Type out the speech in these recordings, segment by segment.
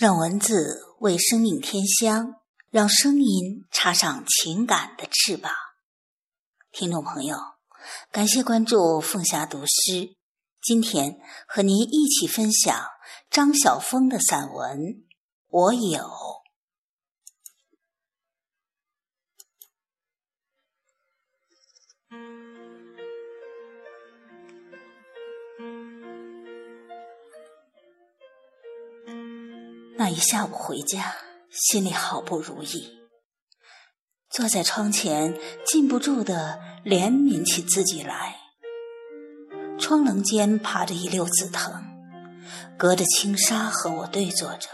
让文字为生命添香，让声音插上情感的翅膀。听众朋友，感谢关注凤霞读诗。今天和您一起分享张晓峰的散文《我有》。一下午回家，心里好不如意，坐在窗前，禁不住的怜悯起自己来。窗棱间爬着一溜紫藤，隔着轻纱和我对坐着，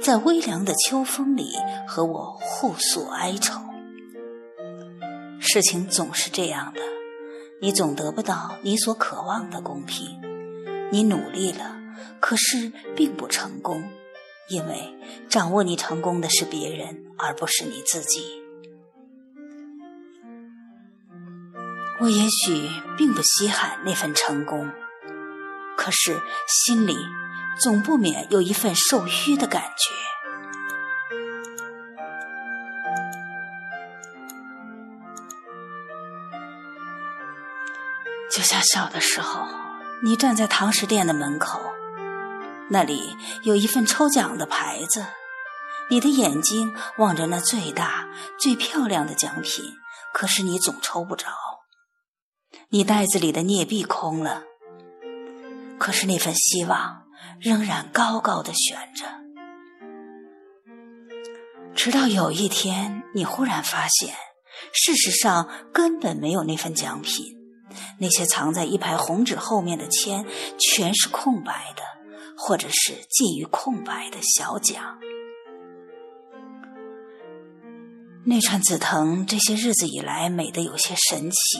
在微凉的秋风里和我互诉哀愁。事情总是这样的，你总得不到你所渴望的公平，你努力了，可是并不成功。因为掌握你成功的是别人，而不是你自己。我也许并不稀罕那份成功，可是心里总不免有一份受虚的感觉。就像小的时候，你站在堂食店的门口。那里有一份抽奖的牌子，你的眼睛望着那最大、最漂亮的奖品，可是你总抽不着。你袋子里的镍币空了，可是那份希望仍然高高的悬着。直到有一天，你忽然发现，事实上根本没有那份奖品，那些藏在一排红纸后面的签全是空白的。或者是近于空白的小奖。那串紫藤这些日子以来美得有些神奇，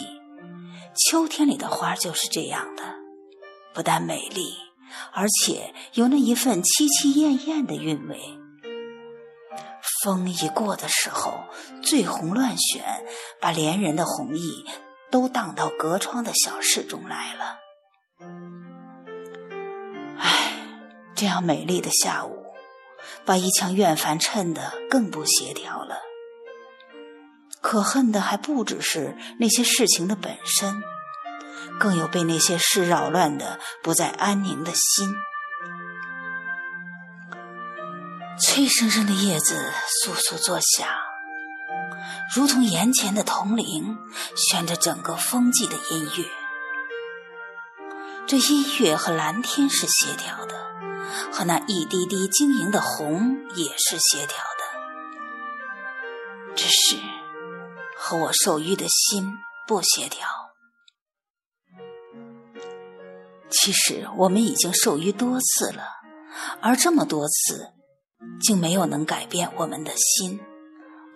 秋天里的花就是这样的，不但美丽，而且有那一份凄凄艳艳的韵味。风一过的时候，醉红乱旋，把连人的红意都荡到隔窗的小室中来了。这样美丽的下午，把一腔怨烦衬得更不协调了。可恨的还不只是那些事情的本身，更有被那些事扰乱的不再安宁的心。脆生生的叶子簌簌作响，如同眼前的铜铃，旋着整个风季的音乐。这音乐和蓝天是协调的。和那一滴滴晶莹的红也是协调的，只是和我受淤的心不协调。其实我们已经受淤多次了，而这么多次，竟没有能改变我们的心。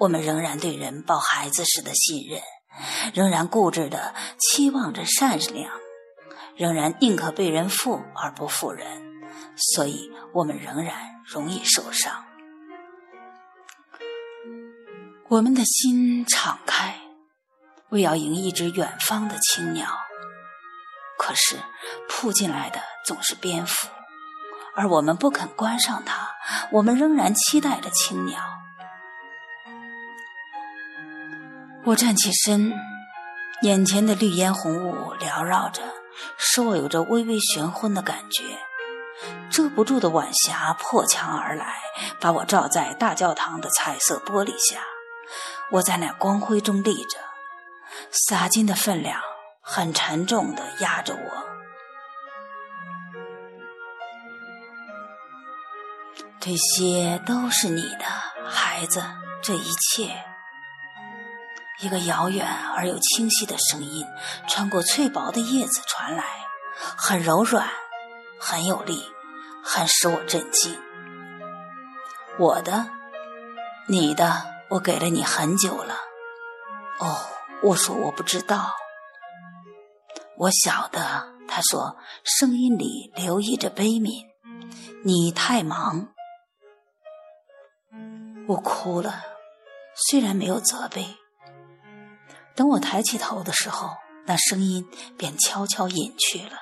我们仍然对人抱孩子似的信任，仍然固执的期望着善良，仍然宁可被人负而不负人。所以我们仍然容易受伤。我们的心敞开，为要迎一只远方的青鸟，可是扑进来的总是蝙蝠，而我们不肯关上它。我们仍然期待着青鸟。我站起身，眼前的绿烟红雾缭绕着，使我有着微微玄昏的感觉。遮不住的晚霞破墙而来，把我照在大教堂的彩色玻璃下。我在那光辉中立着，洒金的分量很沉重的压着我。这些都是你的孩子，这一切。一个遥远而又清晰的声音穿过翠薄的叶子传来，很柔软，很有力。很使我震惊。我的，你的，我给了你很久了。哦，我说我不知道。我晓得，他说，声音里流溢着悲悯。你太忙。我哭了，虽然没有责备。等我抬起头的时候，那声音便悄悄隐去了。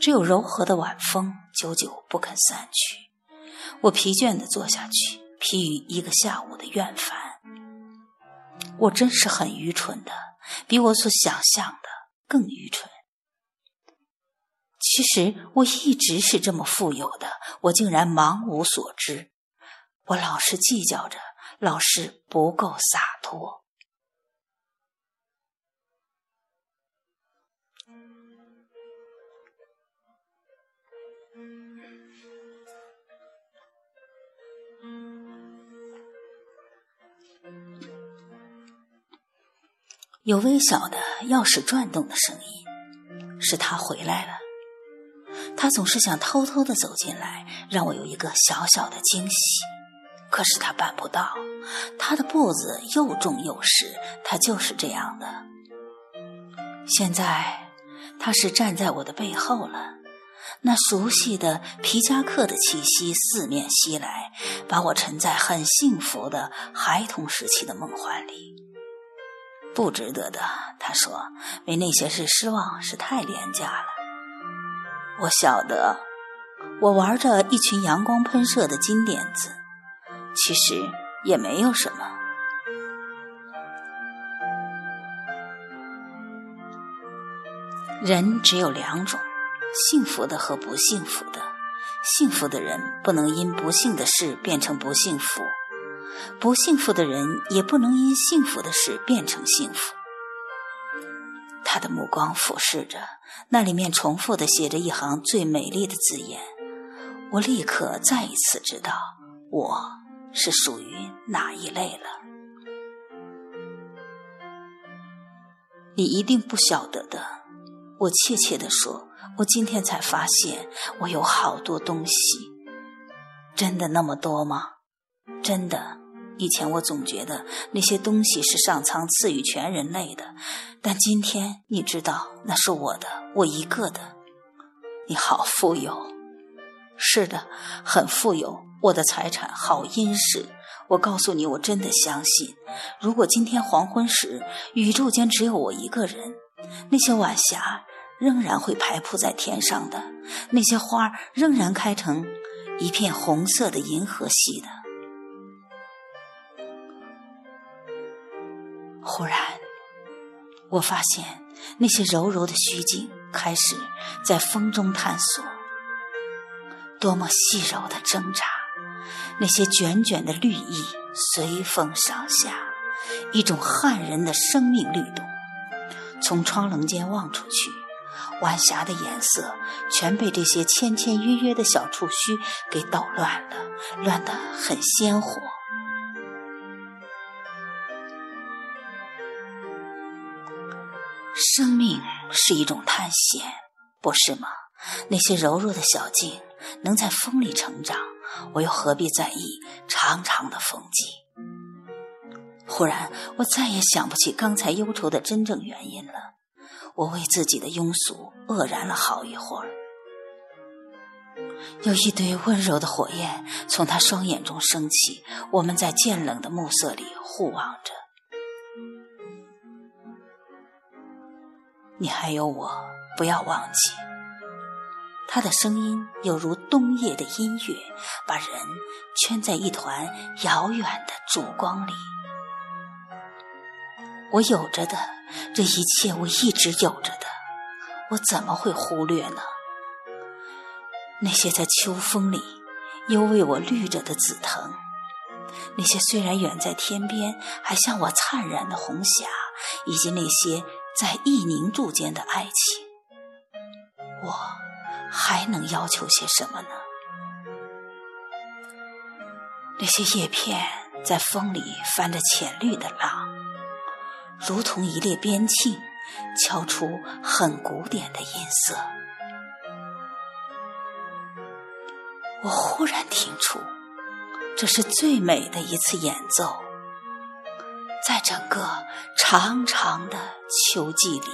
只有柔和的晚风，久久不肯散去，我疲倦地坐下去，疲于一个下午的怨烦。我真是很愚蠢的，比我所想象的更愚蠢。其实我一直是这么富有的，我竟然茫无所知。我老是计较着，老是不够洒脱。有微小的钥匙转动的声音，是他回来了。他总是想偷偷的走进来，让我有一个小小的惊喜。可是他办不到，他的步子又重又实，他就是这样的。现在他是站在我的背后了，那熟悉的皮夹克的气息四面袭来，把我沉在很幸福的孩童时期的梦幻里。不值得的，他说，为那些事失望是太廉价了。我晓得，我玩着一群阳光喷射的金点子，其实也没有什么。人只有两种，幸福的和不幸福的。幸福的人不能因不幸的事变成不幸福，不幸福的人也不能因幸福的事变成幸福。他的目光俯视着，那里面重复的写着一行最美丽的字眼。我立刻再一次知道我是属于哪一类了。你一定不晓得的，我怯怯地说：“我今天才发现，我有好多东西。真的那么多吗？真的。”以前我总觉得那些东西是上苍赐予全人类的，但今天你知道那是我的，我一个的。你好富有，是的，很富有。我的财产好殷实。我告诉你，我真的相信，如果今天黄昏时宇宙间只有我一个人，那些晚霞仍然会排铺在天上的，那些花仍然开成一片红色的银河系的。忽然，我发现那些柔柔的虚境开始在风中探索，多么细柔的挣扎！那些卷卷的绿意随风上下，一种撼人的生命律动。从窗棱间望出去，晚霞的颜色全被这些签签约约的小触须给捣乱了，乱得很鲜活。生命是一种探险，不是吗？那些柔弱的小径能在风里成长，我又何必在意长长的风季？忽然，我再也想不起刚才忧愁的真正原因了。我为自己的庸俗愕然了好一会儿。有一堆温柔的火焰从他双眼中升起，我们在渐冷的暮色里互望着。你还有我，不要忘记。他的声音有如冬夜的音乐，把人圈在一团遥远的烛光里。我有着的这一切，我一直有着的，我怎么会忽略呢？那些在秋风里又为我绿着的紫藤，那些虽然远在天边还向我灿然的红霞，以及那些。在一凝柱间的爱情，我还能要求些什么呢？那些叶片在风里翻着浅绿的浪，如同一列边磬，敲出很古典的音色。我忽然听出，这是最美的一次演奏。在整个长长的秋季里。